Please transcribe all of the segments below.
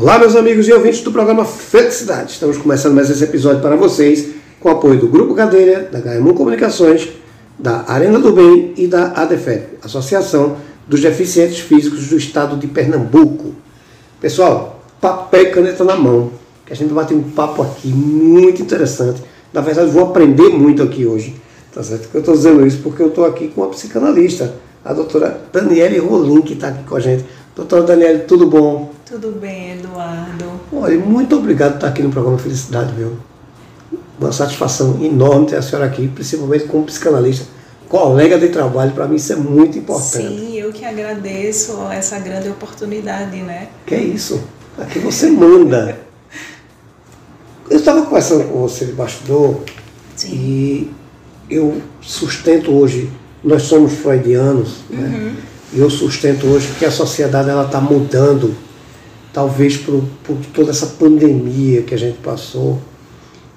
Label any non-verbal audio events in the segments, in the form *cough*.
Olá, meus amigos e ouvintes do programa Felicidade. Estamos começando mais esse episódio para vocês com o apoio do Grupo Cadeira, da Gaemon Comunicações, da Arena do Bem e da ADEFEP, Associação dos Deficientes Físicos do Estado de Pernambuco. Pessoal, papel e caneta na mão, que a gente vai bater um papo aqui muito interessante. Na verdade, vou aprender muito aqui hoje. Tá certo? Eu estou dizendo isso porque eu estou aqui com uma psicanalista, a doutora Daniele Rolim, que está aqui com a gente. Doutora Daniele, tudo bom? Tudo bem, Eduardo. Olha, muito obrigado por estar aqui no programa Felicidade, viu? Uma satisfação enorme ter a senhora aqui, principalmente como psicanalista, colega de trabalho, para mim isso é muito importante. Sim, eu que agradeço essa grande oportunidade, né? Que é isso? Aqui você manda. *laughs* Eu estava conversando com você de bastidor Sim. e eu sustento hoje, nós somos freudianos, né? Uhum. E eu sustento hoje que a sociedade ela está mudando, talvez por, por toda essa pandemia que a gente passou.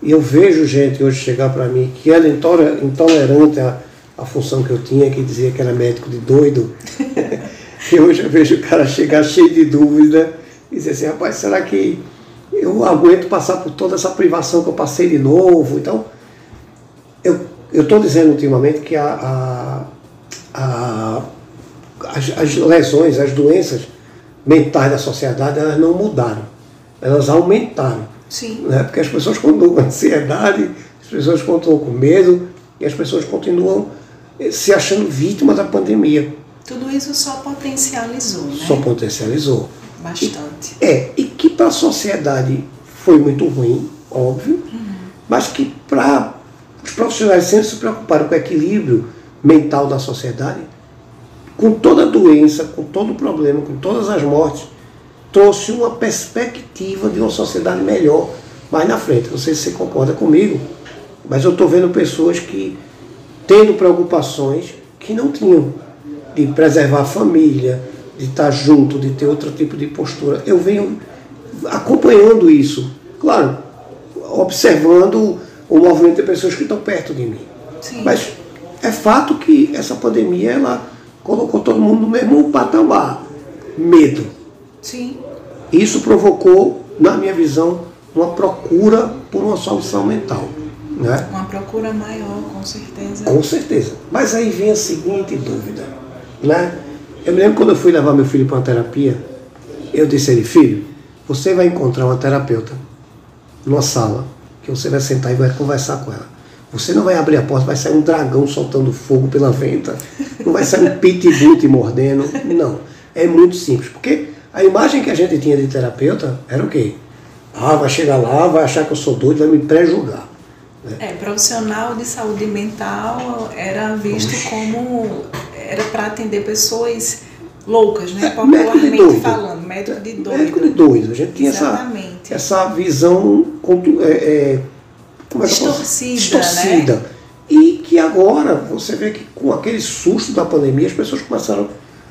E eu vejo gente hoje chegar para mim que era intolera- intolerante à, à função que eu tinha, que dizia que era médico de doido. *laughs* e hoje eu vejo o cara chegar cheio de dúvida e dizer assim, rapaz, será que eu aguento passar por toda essa privação que eu passei de novo? Então, eu estou dizendo ultimamente que a, a, a- as, as lesões, as doenças mentais da sociedade, elas não mudaram, elas aumentaram. Sim. Né? Porque as pessoas continuam com ansiedade, as pessoas continuam com medo e as pessoas continuam eh, se achando vítimas da pandemia. Tudo isso só potencializou, né? Só potencializou. Bastante. É, e que para a sociedade foi muito ruim, óbvio, mas que para os profissionais sempre se preocuparam com o equilíbrio mental da sociedade, com toda a doença, com todo o problema, com todas as mortes, trouxe uma perspectiva de uma sociedade melhor mais na frente. Não sei se você concorda comigo, mas eu estou vendo pessoas que tendo preocupações que não tinham de preservar a família, de estar junto, de ter outro tipo de postura. Eu venho acompanhando isso, claro, observando o movimento de pessoas que estão perto de mim. Sim. Mas é fato que essa pandemia ela colocou todo mundo no mesmo patamar, medo. Sim. Isso provocou, na minha visão, uma procura por uma solução mental, né? Uma procura maior, com certeza. Com certeza. Mas aí vem a seguinte dúvida, né? Eu me lembro quando eu fui levar meu filho para uma terapia, eu disse a ele, filho, você vai encontrar uma terapeuta numa sala, que você vai sentar e vai conversar com ela. Você não vai abrir a porta, vai sair um dragão soltando fogo pela venta, não vai sair um pitbull te mordendo, não. É muito simples, porque a imagem que a gente tinha de terapeuta era o quê? Ah, vai chegar lá, vai achar que eu sou doido, vai me pré-julgar. É, profissional de saúde mental era visto como era para atender pessoas loucas, né? É, Popularmente falando, médico de doido. Médico de doido. A gente tinha essa, Exatamente. essa visão contu- é, é, como é Distorcida, distorcida. E que agora você vê que com aquele susto da pandemia as pessoas começaram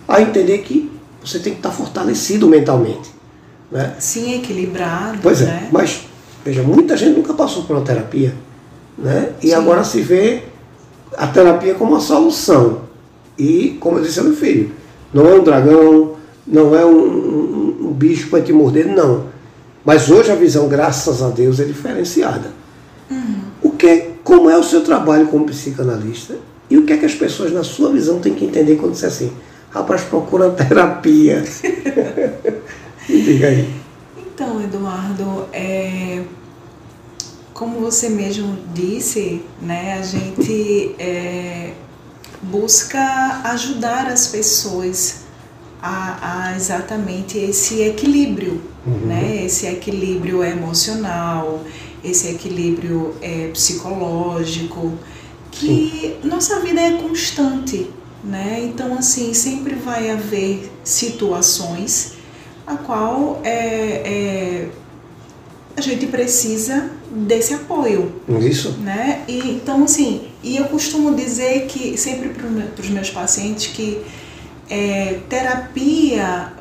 a entender que você tem que estar fortalecido mentalmente. Né? Sim, equilibrado, Pois é, né? mas veja, muita gente nunca passou por uma terapia. Né? E Sim. agora se vê a terapia como uma solução. E, como eu disse ao meu filho, não é um dragão, não é um, um- um bicho vai te morder, não. Mas hoje a visão, graças a Deus, é diferenciada. O que, como é o seu trabalho como psicanalista? E o que é que as pessoas, na sua visão, têm que entender quando diz assim, rapaz, procura terapia. Me *laughs* diga aí. Então, Eduardo, é, como você mesmo disse, né, a gente é, busca ajudar as pessoas a, a exatamente esse equilíbrio, né, esse equilíbrio emocional, esse equilíbrio é, psicológico, que nossa vida é constante, né? Então, assim, sempre vai haver situações a qual é, é, a gente precisa desse apoio, Isso? né? E, então, assim, e eu costumo dizer que, sempre para os meus pacientes, que é, terapia,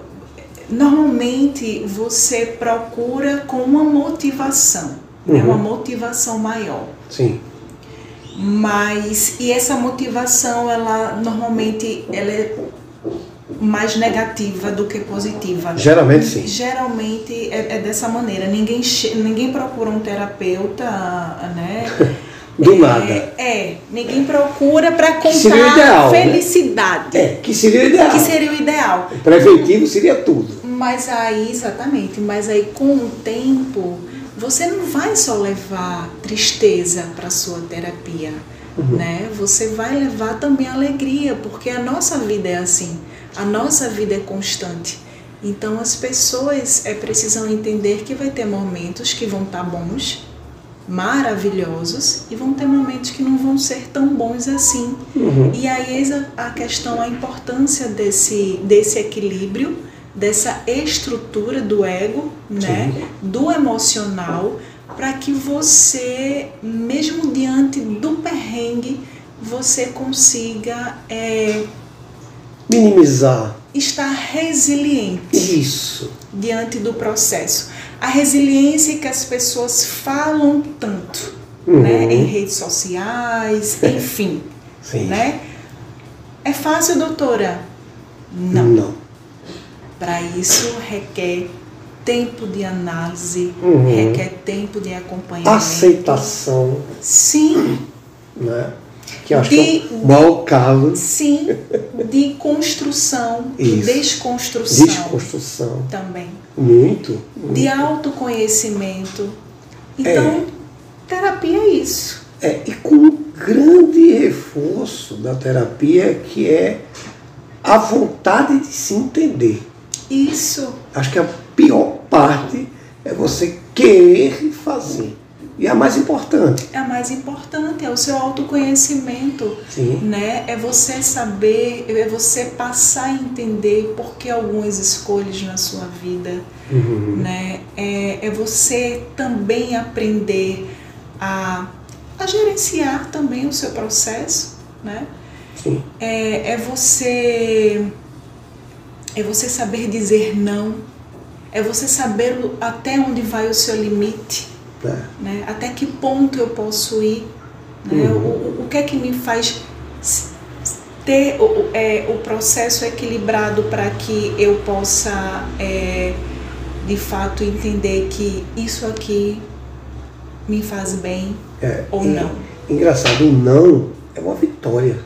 normalmente você procura com uma motivação, né? Uhum. uma motivação maior. Sim. Mas, e essa motivação, ela normalmente, ela é mais negativa do que positiva. Geralmente sim. Geralmente é, é dessa maneira. Ninguém, ninguém procura um terapeuta, né? *laughs* Do é, nada. É, ninguém procura para contar ideal, né? felicidade. Né? É, que seria o ideal. Que seria o ideal. O preventivo seria tudo. Mas aí, exatamente, mas aí com o tempo, você não vai só levar tristeza para sua terapia, uhum. né? Você vai levar também alegria, porque a nossa vida é assim. A nossa vida é constante. Então as pessoas é, precisam entender que vai ter momentos que vão estar tá bons maravilhosos e vão ter momentos que não vão ser tão bons assim. Uhum. E aí a questão, a importância desse, desse equilíbrio, dessa estrutura do ego, né, do emocional, para que você, mesmo diante do perrengue, você consiga é, minimizar, estar resiliente. Isso. Diante do processo a resiliência que as pessoas falam tanto, uhum. né? Em redes sociais, *laughs* enfim, Sim. né? É fácil, doutora? Não. Não. Para isso requer tempo de análise, uhum. requer tempo de acompanhamento. Aceitação. Sim. Né? Que acho de, que é o maior caso. Sim, de construção e desconstrução. Desconstrução. Também. Muito, muito. De autoconhecimento. Então, é. terapia é isso. É, e com um grande reforço da terapia que é a vontade de se entender. Isso. Acho que a pior parte é você querer fazer. E a mais importante. É a mais importante, é o seu autoconhecimento. Sim. Né? É você saber, é você passar a entender por que algumas escolhas na sua vida. Uhum. Né? É, é você também aprender a, a gerenciar também o seu processo. Né? Sim. É, é você é você saber dizer não, é você saber até onde vai o seu limite. É. Né? Até que ponto eu posso ir? Né? Uhum. O, o, que é que me faz ter o, é, o processo equilibrado para que eu possa, é, de fato, entender que isso aqui me faz bem é, ou não? Engraçado, o não é uma vitória.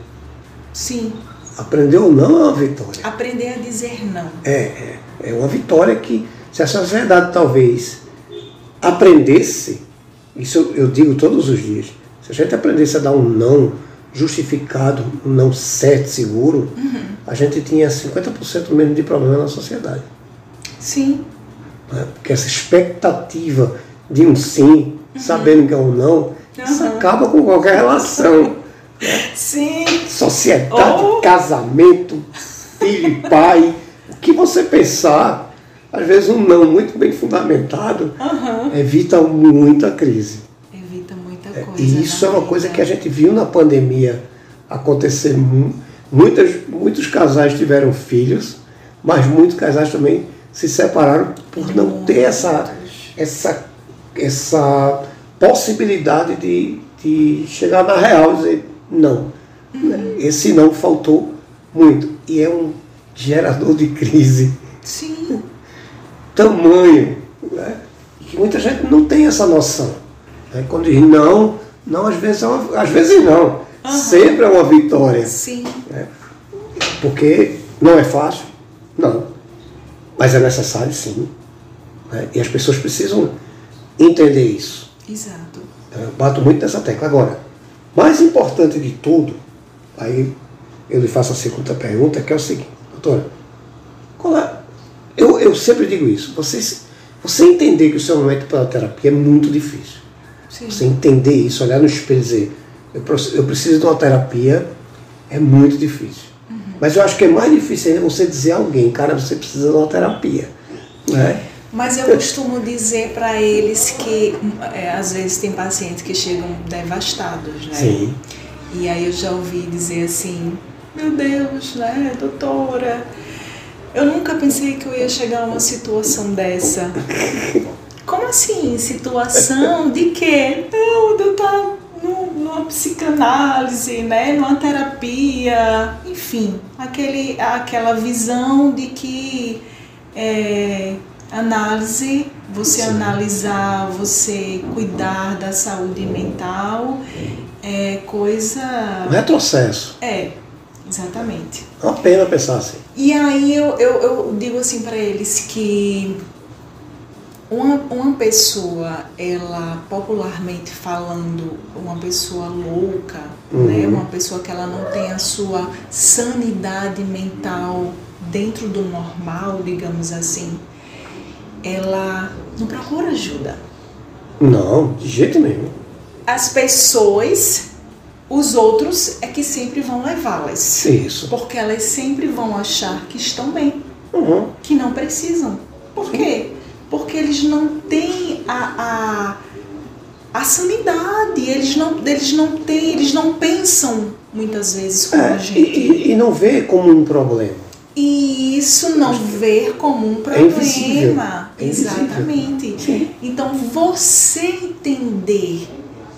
Sim. Aprender ou não é uma vitória. Aprender a dizer não. É, é, é uma vitória que, se a sociedade talvez aprendesse, isso eu digo todos os dias, se a gente aprendesse a dar um não justificado, um não certo, seguro, uhum. a gente tinha 50% menos de problema na sociedade. Sim. Né? Porque essa expectativa de um sim, uhum. sabendo que é um não, uhum. isso acaba com qualquer relação. *laughs* Sim. Sociedade, oh. casamento, filho e pai. O que você pensar às vezes um não muito bem fundamentado uhum. evita muita crise. Evita muita é, coisa. E isso é uma vida. coisa que a gente viu na pandemia acontecer. Muitas, muitos casais tiveram filhos, mas muitos casais também se separaram por não ter essa, essa, essa possibilidade de, de chegar na real e dizer não. Uhum. Esse não faltou muito. E é um gerador de crise. Sim tamanho, né? que muita gente não tem essa noção. Né? Quando diz não, não às vezes, é uma, às vezes não, uhum. sempre é uma vitória. Sim. Né? Porque não é fácil, não, mas é necessário sim. Né? E as pessoas precisam entender isso. Exato. Eu bato muito nessa tecla. Agora, mais importante de tudo, aí eu lhe faço a segunda pergunta, que é o seguinte, doutora, é, eu, eu sempre digo isso. Você, você entender que o seu momento para a terapia é muito difícil. Sim. Você entender isso, olhar no espelho e dizer, eu, eu preciso de uma terapia, é muito difícil. Uhum. Mas eu acho que é mais difícil ainda você dizer a alguém, cara, você precisa de uma terapia. Né? Mas eu costumo dizer para eles que é, às vezes tem pacientes que chegam devastados, né? Sim. E aí eu já ouvi dizer assim, meu Deus, né, doutora, eu nunca pensei que eu ia chegar a uma situação dessa. *laughs* Como assim? Situação de quê? Não, eu não, numa psicanálise, né, numa terapia, enfim, aquele, aquela visão de que é, análise, você Sim. analisar, você cuidar da saúde mental é coisa. Um retrocesso. É, exatamente. É uma pena pensar assim. E aí eu, eu, eu digo assim para eles que uma, uma pessoa, ela popularmente falando, uma pessoa louca, uhum. né? uma pessoa que ela não tem a sua sanidade mental dentro do normal, digamos assim, ela não procura ajuda. Não, de jeito nenhum. As pessoas, os outros é que sempre vão levá-las. Isso. Porque elas sempre vão achar que estão bem, uhum. que não precisam. Por quê? Porque eles não têm a, a, a sanidade, eles não, eles não têm, eles não pensam muitas vezes como é, a gente. E, e não vê como um problema. E isso não ver como um é problema. É Exatamente. Então você entender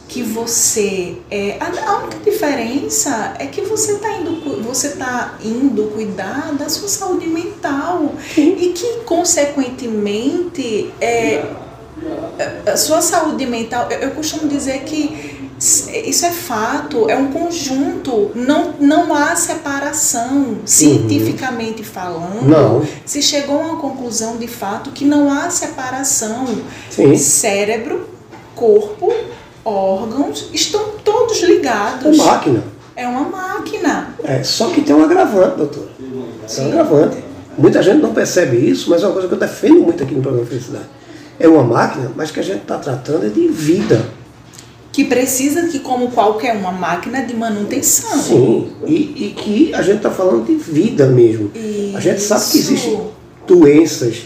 que você é a única diferença é que você está indo você tá indo cuidar da sua saúde mental Sim. e que consequentemente é a sua saúde mental eu, eu costumo dizer que isso é fato, é um conjunto, não, não há separação, cientificamente falando. Não. Se chegou a uma conclusão de fato que não há separação. Sim. Cérebro, corpo, órgãos estão todos ligados. Uma máquina. É uma máquina. É, só que tem um agravante, doutor. Tem um agravante. Muita gente não percebe isso, mas é uma coisa que eu defendo muito aqui no programa Felicidade. É uma máquina, mas que a gente está tratando é de vida que precisa que como qualquer uma máquina de manutenção. Sim, e, e que a gente está falando de vida mesmo. Isso. A gente sabe que existem doenças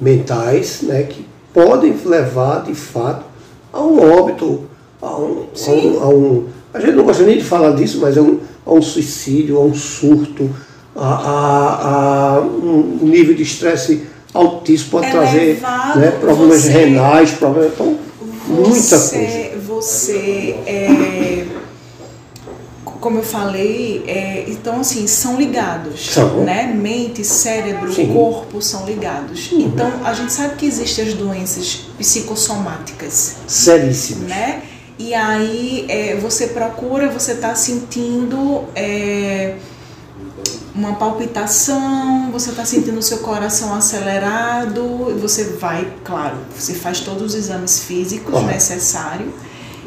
mentais né, que podem levar de fato a um óbito, a um, a um, a um, a gente não gosta nem de falar disso, mas a um, a um suicídio, a um surto, a, a, a um nível de estresse altíssimo pode é trazer né, problemas você, renais, problemas, então, muita coisa você é, como eu falei, é, então assim, são ligados. São. Né? Mente, cérebro, Sim. corpo são ligados. Uhum. Então a gente sabe que existem as doenças psicossomáticas. Seríssimas. Né? E aí é, você procura, você está sentindo é, uma palpitação, você está sentindo o seu coração acelerado, você vai, claro, você faz todos os exames físicos necessários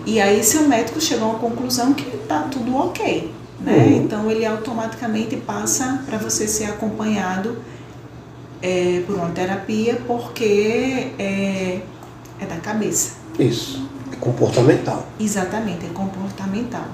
e aí seu médico chegou a uma conclusão que está tudo ok. Né? Uhum. Então ele automaticamente passa para você ser acompanhado é, por uma terapia porque é, é da cabeça. Isso, é comportamental. Exatamente, é comportamental.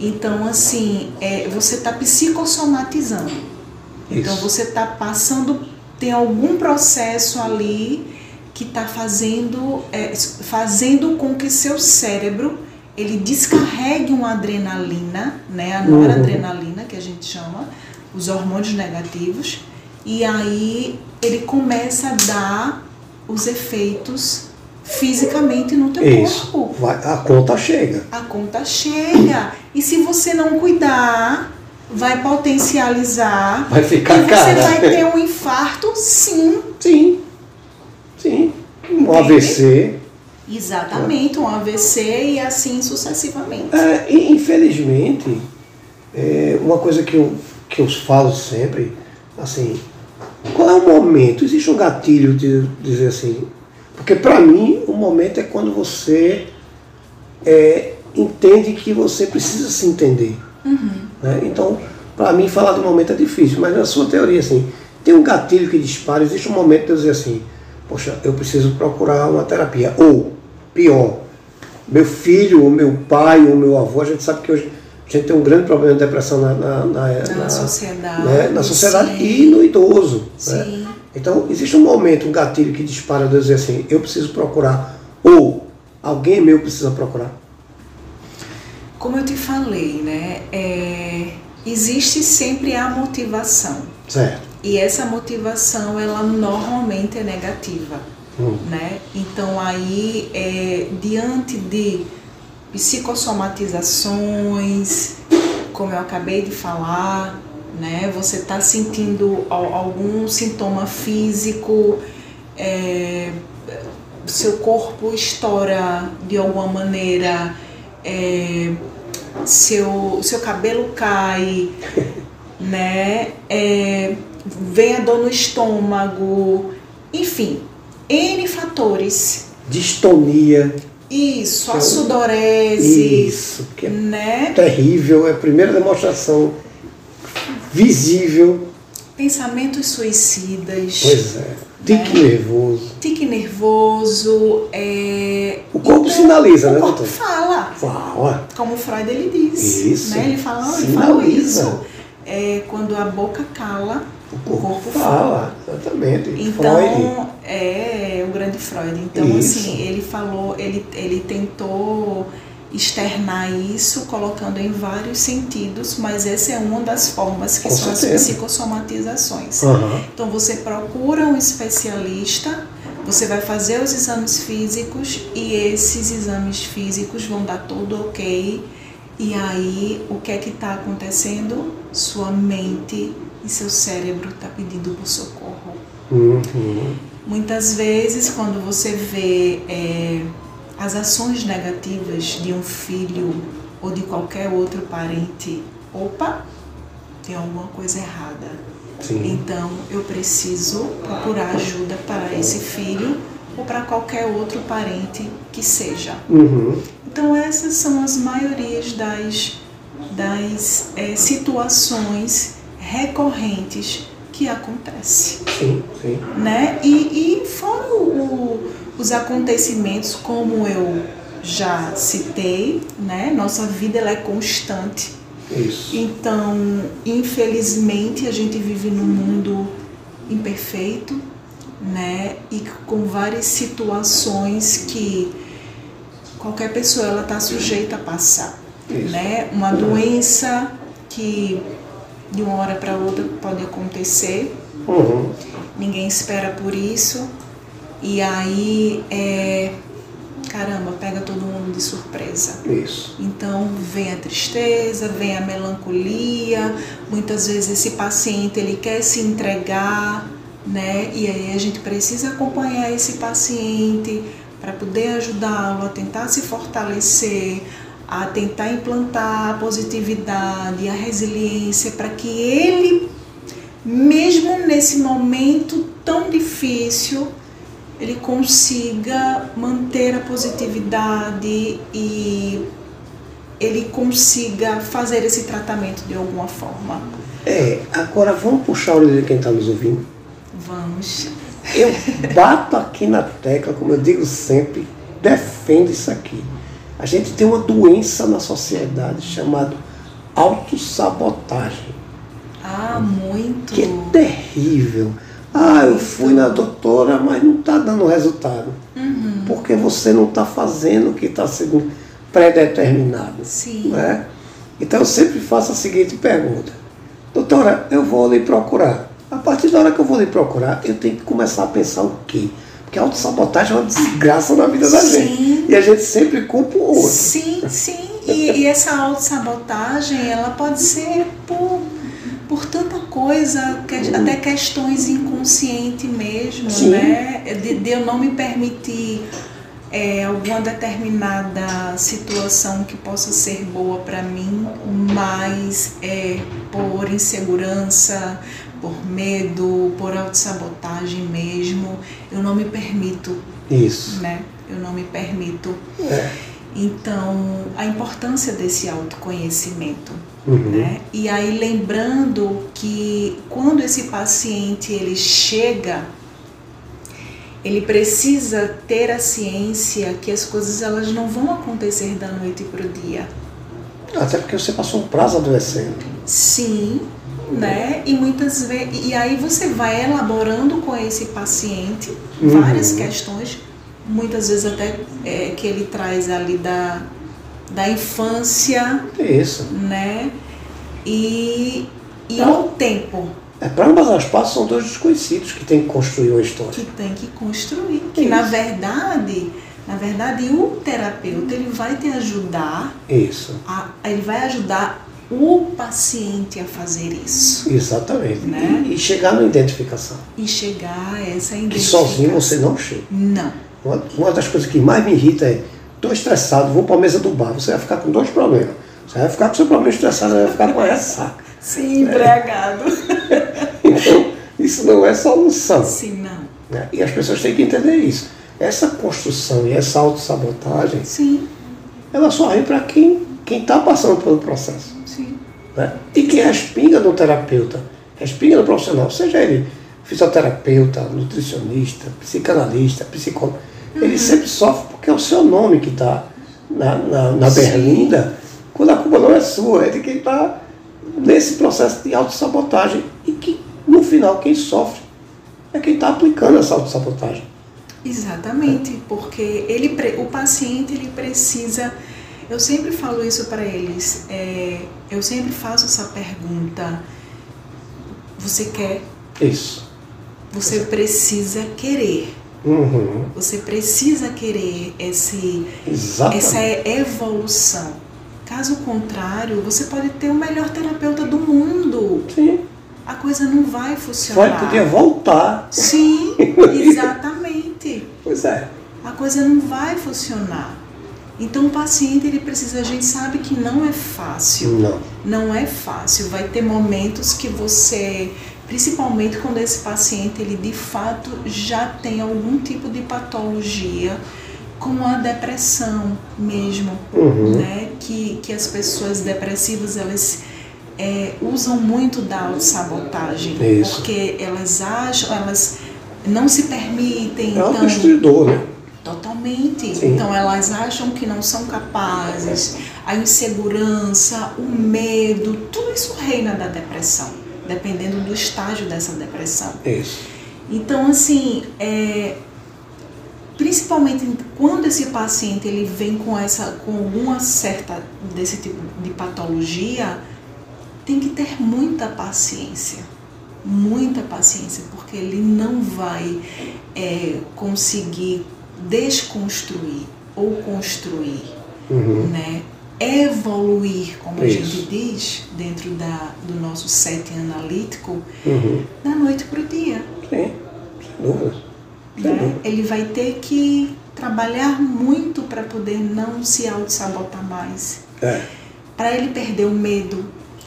Então, assim, é, você está psicossomatizando. Isso. Então, você está passando, tem algum processo ali que está fazendo, é, fazendo com que seu cérebro ele descarregue uma adrenalina, né, a noradrenalina que a gente chama, os hormônios negativos, e aí ele começa a dar os efeitos fisicamente no teu Isso. corpo. Vai, a conta chega. A conta chega. E se você não cuidar, vai potencializar. Vai ficar e você cara. vai ter *laughs* um infarto, sim. Sim. Sim. Um AVC. Exatamente, um AVC e assim sucessivamente. É, e, infelizmente, é, uma coisa que eu, que eu falo sempre, assim, qual é o momento? Existe um gatilho de dizer assim, porque para mim o momento é quando você é, entende que você precisa se entender. Uhum. Né? Então, para mim falar do momento é difícil, mas na sua teoria, assim, tem um gatilho que dispara, existe um momento de eu dizer assim, poxa, eu preciso procurar uma terapia. Ou, pior, meu filho, ou meu pai, ou meu avô, a gente sabe que hoje a gente tem um grande problema de depressão na, na, na, na, sociedade, né? na sociedade sim. e no idoso. Né? Sim. Então, existe um momento, um gatilho que dispara de eu dizer assim, eu preciso procurar, ou alguém meu precisa procurar. Como eu te falei, né? É, existe sempre a motivação. Certo. E essa motivação, ela normalmente é negativa. Hum. Né? Então aí, é, diante de psicossomatizações, como eu acabei de falar, né? Você está sentindo algum sintoma físico, é, seu corpo estoura de alguma maneira, é, seu, seu cabelo cai, *laughs* né? É, vem a dor no estômago, enfim, N fatores. Distonia. Isso, a sudorese. Isso, que é né? terrível, é a primeira demonstração visível. Pensamentos suicidas. Pois é. Tique né? nervoso. Tique nervoso. É... O corpo então, sinaliza, o né, doutor? O corpo fala. Fala. Como Freud ele diz. Isso. Né? Ele fala, ele fala isso. É, quando a boca cala, o corpo, fala. fala. Exatamente. Então, Freud. é o grande Freud. Então, isso. assim, ele falou, ele, ele tentou externar isso colocando em vários sentidos, mas essa é uma das formas que Com são certeza. as psicossomatizações. Uhum. Então você procura um especialista, você vai fazer os exames físicos e esses exames físicos vão dar tudo ok. E aí o que é que está acontecendo? Sua mente e seu cérebro está pedindo por socorro. Uhum. Muitas vezes quando você vê é, as ações negativas de um filho ou de qualquer outro parente, opa, tem alguma coisa errada. Sim. Então eu preciso procurar ajuda para esse filho ou para qualquer outro parente que seja. Uhum. Então essas são as maiorias das, das é, situações recorrentes que acontecem. Sim, sim. Né? E, e fora o, os acontecimentos, como eu já citei, né? Nossa vida ela é constante. Isso. Então, infelizmente, a gente vive num mundo imperfeito, né? E com várias situações que qualquer pessoa ela está sujeita a passar, Isso. né? Uma doença que de uma hora para outra pode acontecer. Uhum. Ninguém espera por isso e aí, é, caramba, pega todo mundo de surpresa. Isso. Então vem a tristeza, vem a melancolia. Muitas vezes esse paciente ele quer se entregar, né? E aí a gente precisa acompanhar esse paciente para poder ajudá-lo a tentar se fortalecer, a tentar implantar a positividade, a resiliência para que ele, mesmo nesse momento tão difícil, ele consiga manter a positividade e ele consiga fazer esse tratamento de alguma forma. É, agora vamos puxar a orelha de quem está nos ouvindo. Vamos. Eu bato aqui na tecla, como eu digo sempre, defendo isso aqui. A gente tem uma doença na sociedade chamada autossabotagem. Ah, muito. Que é terrível. Ah, eu fui na doutora, mas não está dando resultado. Uhum. Porque você não está fazendo o que está sendo predeterminado. Sim. Né? Então eu sempre faço a seguinte pergunta. Doutora, eu vou lhe procurar. A partir da hora que eu vou lhe procurar, eu tenho que começar a pensar o quê? Porque a autossabotagem é uma desgraça na vida da sim. gente. E a gente sempre culpa o outro. Sim, sim. E, e essa autossabotagem, ela pode ser por por tanta coisa, que, uhum. até questões inconscientes mesmo, Sim. né? De, de, eu não me permitir é, alguma determinada situação que possa ser boa para mim, mas é, por insegurança, por medo, por autossabotagem mesmo, eu não me permito. Isso. Né? Eu não me permito. É. Então, a importância desse autoconhecimento. Uhum. Né? E aí lembrando que quando esse paciente ele chega, ele precisa ter a ciência que as coisas elas não vão acontecer da noite para o dia. Até porque você passou um prazo adoecendo. Sim, né? E muitas vezes e aí você vai elaborando com esse paciente Uhum. várias questões, muitas vezes até é, que ele traz ali da da infância, Isso. né? E, e ao tempo É, para ambas as partes são dois desconhecidos que têm que construir uma história. que tem que construir, que Isso. na verdade Na verdade, o terapeuta ele vai te ajudar, Isso. a, ele vai ajudar o paciente a fazer isso Exatamente. Né? E, e chegar na identificação. e chegar a essa Que identificação. sozinho você não chega. Não. Uma, uma das coisas que mais me irrita é, estou estressado, vou para a mesa do bar, você vai ficar com dois problemas. Você vai ficar com seu problema estressado, vai ficar com a ressaca. Sim, embriagado. *laughs* Então, isso não é solução. Sim, não. né? E as pessoas têm que entender isso. Essa construção e essa autossabotagem, Sim, ela só vem para quem está passando pelo processo. Né? E quem respinga no terapeuta, respinga no profissional, seja ele fisioterapeuta, nutricionista, psicanalista, psicólogo, ele sempre sofre porque é o seu nome que está na, na, na berlinda, quando a culpa não é sua, é de quem está nesse processo de autossabotagem. E que, no final, quem sofre é quem está aplicando essa autossabotagem. Exatamente, porque ele, o paciente ele precisa. Eu sempre falo isso para eles. é, eu sempre faço essa pergunta. Você quer? Isso. Você precisa querer. Uhum. Você precisa querer esse, Exatamente. essa evolução. Caso contrário, você pode ter o melhor terapeuta do mundo. Sim. A coisa não vai funcionar. Vai poder voltar. Sim, *laughs* exatamente. Pois é. a coisa não vai funcionar. Então o paciente ele precisa, a gente sabe que não é fácil, Não. não é fácil. Vai ter momentos que você, principalmente quando esse paciente ele de fato já tem algum tipo de patologia, como a depressão mesmo, Uhum. né? Que, que as pessoas depressivas elas é, usam muito da autossabotagem, Isso. porque elas acham, elas não se permitem, É um então destruidor, né? Totalmente. Sim. Então elas acham que não são capazes, a insegurança, o medo, tudo isso reina da depressão, dependendo do estágio dessa depressão. Isso. Então, assim, é, principalmente quando esse paciente ele vem com essa, com alguma certa desse tipo de patologia, tem que ter muita paciência, muita paciência, porque ele não vai é, conseguir desconstruir ou construir, Uhum. né? Evoluir, como a Isso. gente diz dentro da, do nosso setting analítico, Uhum. da noite para o dia. Sim, sem dúvida. Sem né? dúvida. Ele vai ter que trabalhar muito para poder não se auto-sabotar mais. É. Para ele perder o medo,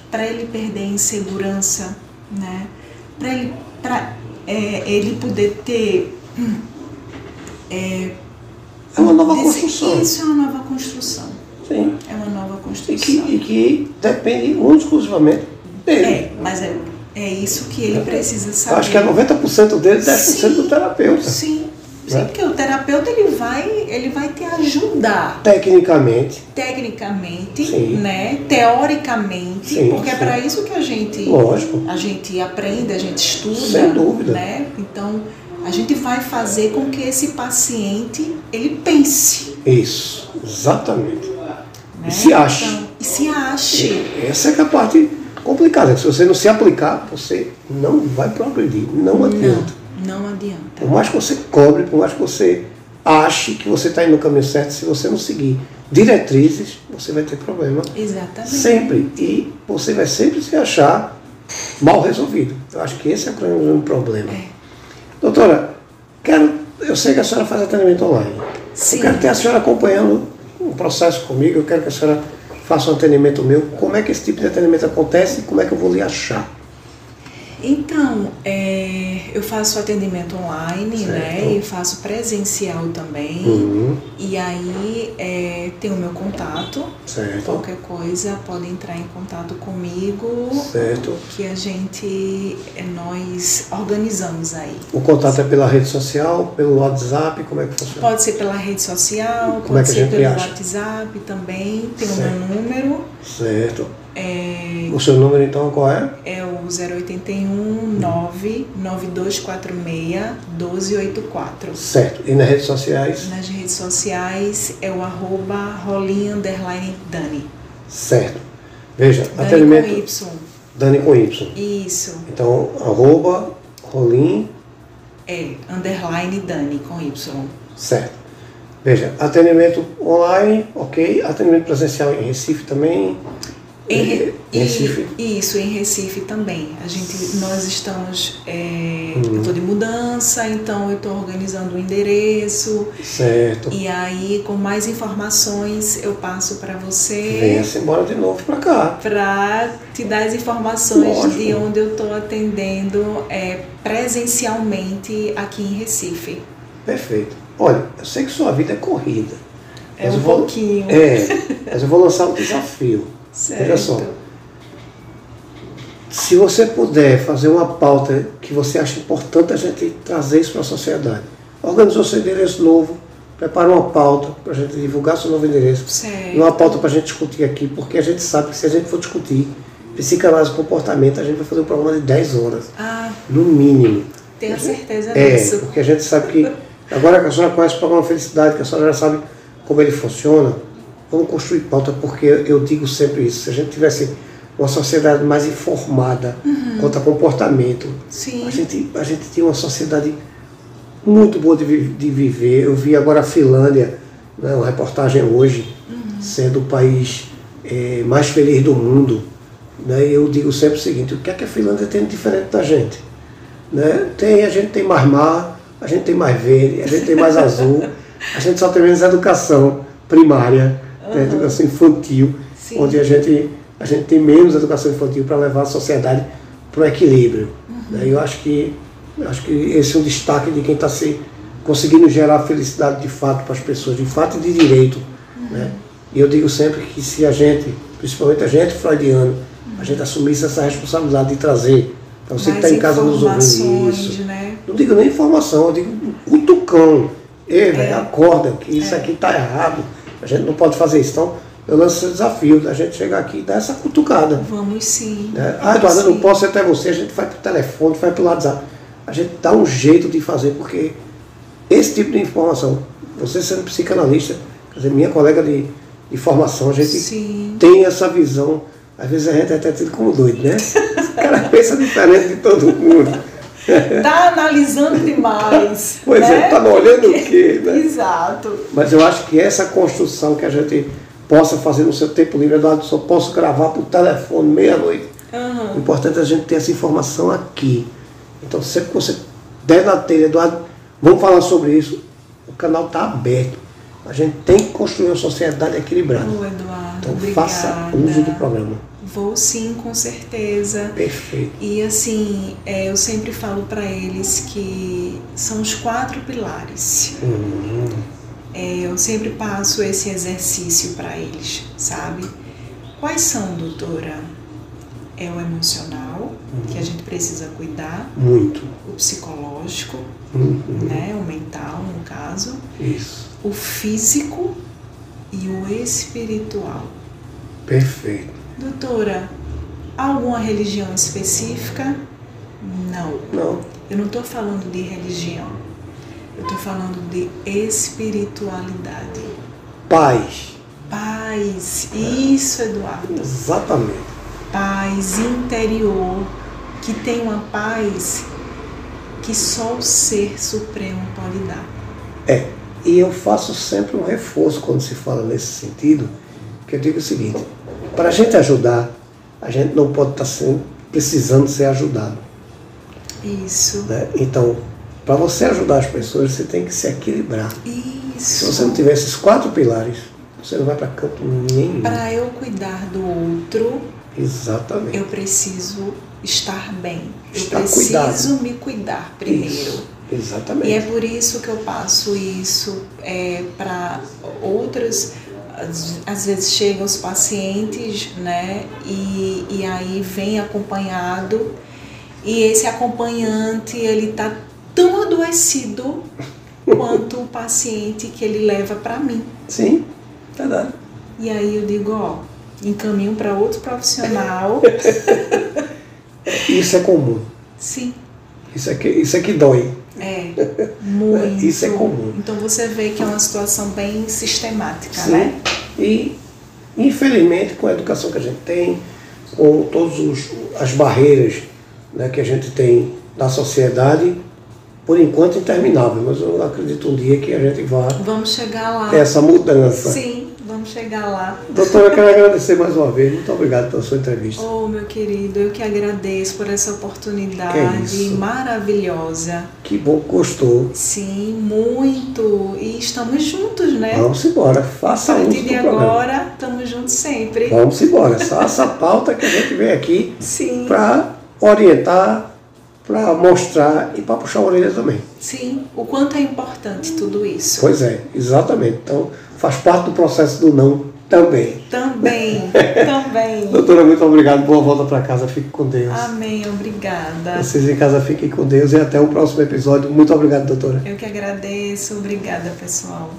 para ele perder a insegurança, né? Para ele, pra, é, ele poder ter. hum, É, É uma nova construção. Isso é uma nova construção. Sim. É uma nova E construção. que, e que depende única e exclusivamente dele. É, mas é, é isso que ele precisa Eu saber. acho que é 90% dele, 10% do Sim. terapeuta. Sim, sim, Né? porque o terapeuta ele vai, ele vai te ajudar Tecnicamente, tecnicamente, Sim. né, teoricamente, Sim, porque é sim. para isso que a gente lógico. a gente aprende, a gente estuda, Sem dúvida. né? Então, a gente vai fazer com que esse paciente ele pense, Isso, exatamente. né? E se ache. Então, e se ache. Essa é é a parte complicada. Se você não se aplicar, você não vai progredir. Não adianta. Não, não adianta. Por mais que você cobre, por mais que você ache que você está indo no caminho certo, se você não seguir diretrizes, você vai ter problema Exatamente. sempre. E você vai sempre se achar mal resolvido. Eu acho que esse é o problema. É. Doutora, quero, eu sei que a senhora faz atendimento online. Sim. Eu quero ter a senhora acompanhando o processo comigo, eu quero que a senhora faça um atendimento meu. Como é que esse tipo de atendimento acontece e como é que eu vou lhe achar? Então, é, eu faço atendimento online, né? Certo. E faço presencial também. Uhum, E aí é, tem o meu contato. certo, Qualquer coisa pode entrar em contato comigo. certo. Que a gente, é, nós organizamos aí. O contato é pela rede social, pelo WhatsApp, como é que funciona? Pode ser pela rede social, Como é pode a ser gente pelo acha? WhatsApp também. Tem o Certo. meu número. Certo. É, O seu número então qual é? é o 081 99246 1284. Certo. E nas redes sociais? Nas redes sociais é o arroba rolinha underline Dani. Certo. Veja, Dani atendimento com Y. Dani com Y. Isso. Então, arroba, rolim, É, underline Dani com Y. certo. Veja, atendimento online, ok. Atendimento presencial em Recife também. Em, em Recife. E, isso, em Recife também. A gente, nós estamos. É, Hum. Eu estou de mudança, então eu estou organizando o endereço. Certo. E aí, com mais informações, eu passo para você. Venha-se embora de novo para cá. para te dar as informações Lógico. de onde eu estou atendendo é, presencialmente aqui em Recife. Perfeito. Olha, eu sei que sua vida é corrida. É um vou- pouquinho. É, mas eu vou lançar um desafio. Certo. Veja só. Se você puder fazer uma pauta que você acha importante a gente trazer isso para a sociedade, organizou seu endereço novo, prepara uma pauta para a gente divulgar seu novo endereço, Certo. uma pauta para a gente discutir aqui, porque a gente sabe que se a gente for discutir psicanálise e comportamento, a gente vai fazer um programa de 10 horas, Ah, no mínimo. tenho certeza É, disso. porque a gente sabe que, agora que a senhora conhece o programa Felicidade, que a senhora já sabe como ele funciona, vamos construir pauta, porque eu digo sempre isso, se a gente tivesse uma sociedade mais informada quanto a comportamento, Sim. a gente, a gente tinha uma sociedade muito boa de, de viver. Eu vi agora a Finlândia, né, uma reportagem hoje, sendo o país eh, mais feliz do mundo. Né, e eu digo sempre o seguinte, o que é que a Finlândia tem de diferente da gente? Né? Tem, a gente tem mais mar, a gente tem mais verde, a gente tem mais azul, *laughs* a gente só tem menos educação primária, né, educação infantil, Sim. onde a gente, a gente tem menos educação infantil para levar a sociedade para o equilíbrio. né? Eu acho que, acho que esse é um destaque de quem está se conseguindo gerar felicidade de fato para as pessoas, de fato e de direito. Né? E eu digo sempre que se a gente, principalmente a gente freudiano, a gente assumisse essa responsabilidade de trazer, para você que está em casa nos ouvindo isso, né? não digo nem informação, eu digo um tucão. Ei, velho, É. acorda, que isso aqui está errado. A gente não pode fazer isso. Então, eu lanço esse desafio da gente chegar aqui e dar essa cutucada. Vamos sim. Né? Ah, Eduardo, eu não posso ir até você, a gente vai pro telefone, vai pelo WhatsApp. A gente dá um jeito de fazer, porque esse tipo de informação, você sendo psicanalista, quer dizer, minha colega de, de formação, a gente Sim. tem essa visão. Às vezes a gente é até tido como doido, né? *laughs* O cara pensa diferente de todo mundo. Tá analisando demais. *laughs* Pois né? é, tá olhando o quê? Né? *laughs* Exato. Mas eu acho que essa construção que a gente possa fazer no seu tempo livre, Eduardo, só posso gravar por telefone meia-noite. O Aham. importante é a gente ter essa informação aqui. Então, sempre que você der na telha, Eduardo, vamos falar sobre isso. O canal está aberto. A gente tem que construir uma sociedade equilibrada. Ô, Eduardo, Então, obrigada. faça uso do programa. Vou sim, com certeza. Perfeito. E assim, é, eu sempre falo para eles que são os quatro pilares. Hum, É, eu sempre passo esse exercício para eles, sabe? Quais são, doutora? É o emocional, que a gente precisa cuidar, muito. o psicológico, Uhum, né? O mental, no caso, Isso. o físico e o espiritual. Perfeito. Doutora, alguma religião específica? Não. Não. Eu não estou falando de religião. Eu estou falando de espiritualidade. Paz. Paz. Isso, Eduardo. Exatamente. Paz interior. Que tem uma paz que só o Ser Supremo pode dar. É. E eu faço sempre um reforço quando se fala nesse sentido, que eu digo o seguinte, para a gente ajudar, a gente não pode estar sendo, precisando ser ajudado. Isso. né? Então, para você ajudar as pessoas, você tem que se equilibrar. Se Isso. você não tiver esses quatro pilares, você não vai para canto nenhum. Para eu cuidar do outro, Exatamente. eu preciso estar bem. Eu Estar preciso cuidado. me cuidar primeiro. Isso. Exatamente. E é por isso que eu passo isso é, para outras. Às- vezes chegam os pacientes, né? E, e aí vem acompanhado, e esse acompanhante ele tá tão adoecido quanto o paciente que ele leva para mim. Sim, verdade. E aí eu digo, ó, encaminho para outro profissional. *laughs* Isso é comum. Sim, Isso é que, isso é que dói. *laughs* é muito. Isso é comum. Então você vê que é uma situação bem sistemática, Sim. né? E, infelizmente, com a educação que a gente tem, com todas as barreiras né, que a gente tem na sociedade, por enquanto interminável, mas eu acredito um dia que a gente vá Vamos chegar lá. ter essa mudança. Sim, vamos chegar lá. Doutora, eu quero agradecer mais uma vez. Muito obrigado pela sua entrevista. Oh, meu querido, eu que agradeço por essa oportunidade isso. maravilhosa. Que bom que gostou. Sim, muito. E estamos juntos, né? Vamos embora. A Faça uso partir do de programa. agora, estamos juntos sempre. Vamos embora. Só essa pauta que a gente vem aqui para orientar, para mostrar e para puxar a orelha também. sim. O quanto é importante tudo isso. Pois é, exatamente. Então, faz parte do processo do não também. Também, *laughs* também. Doutora, muito obrigado. Boa volta para casa. Fique com Deus. Amém, obrigada. Vocês em casa fiquem com Deus e até o próximo episódio. Muito obrigado, doutora. Eu que agradeço. Obrigada, pessoal.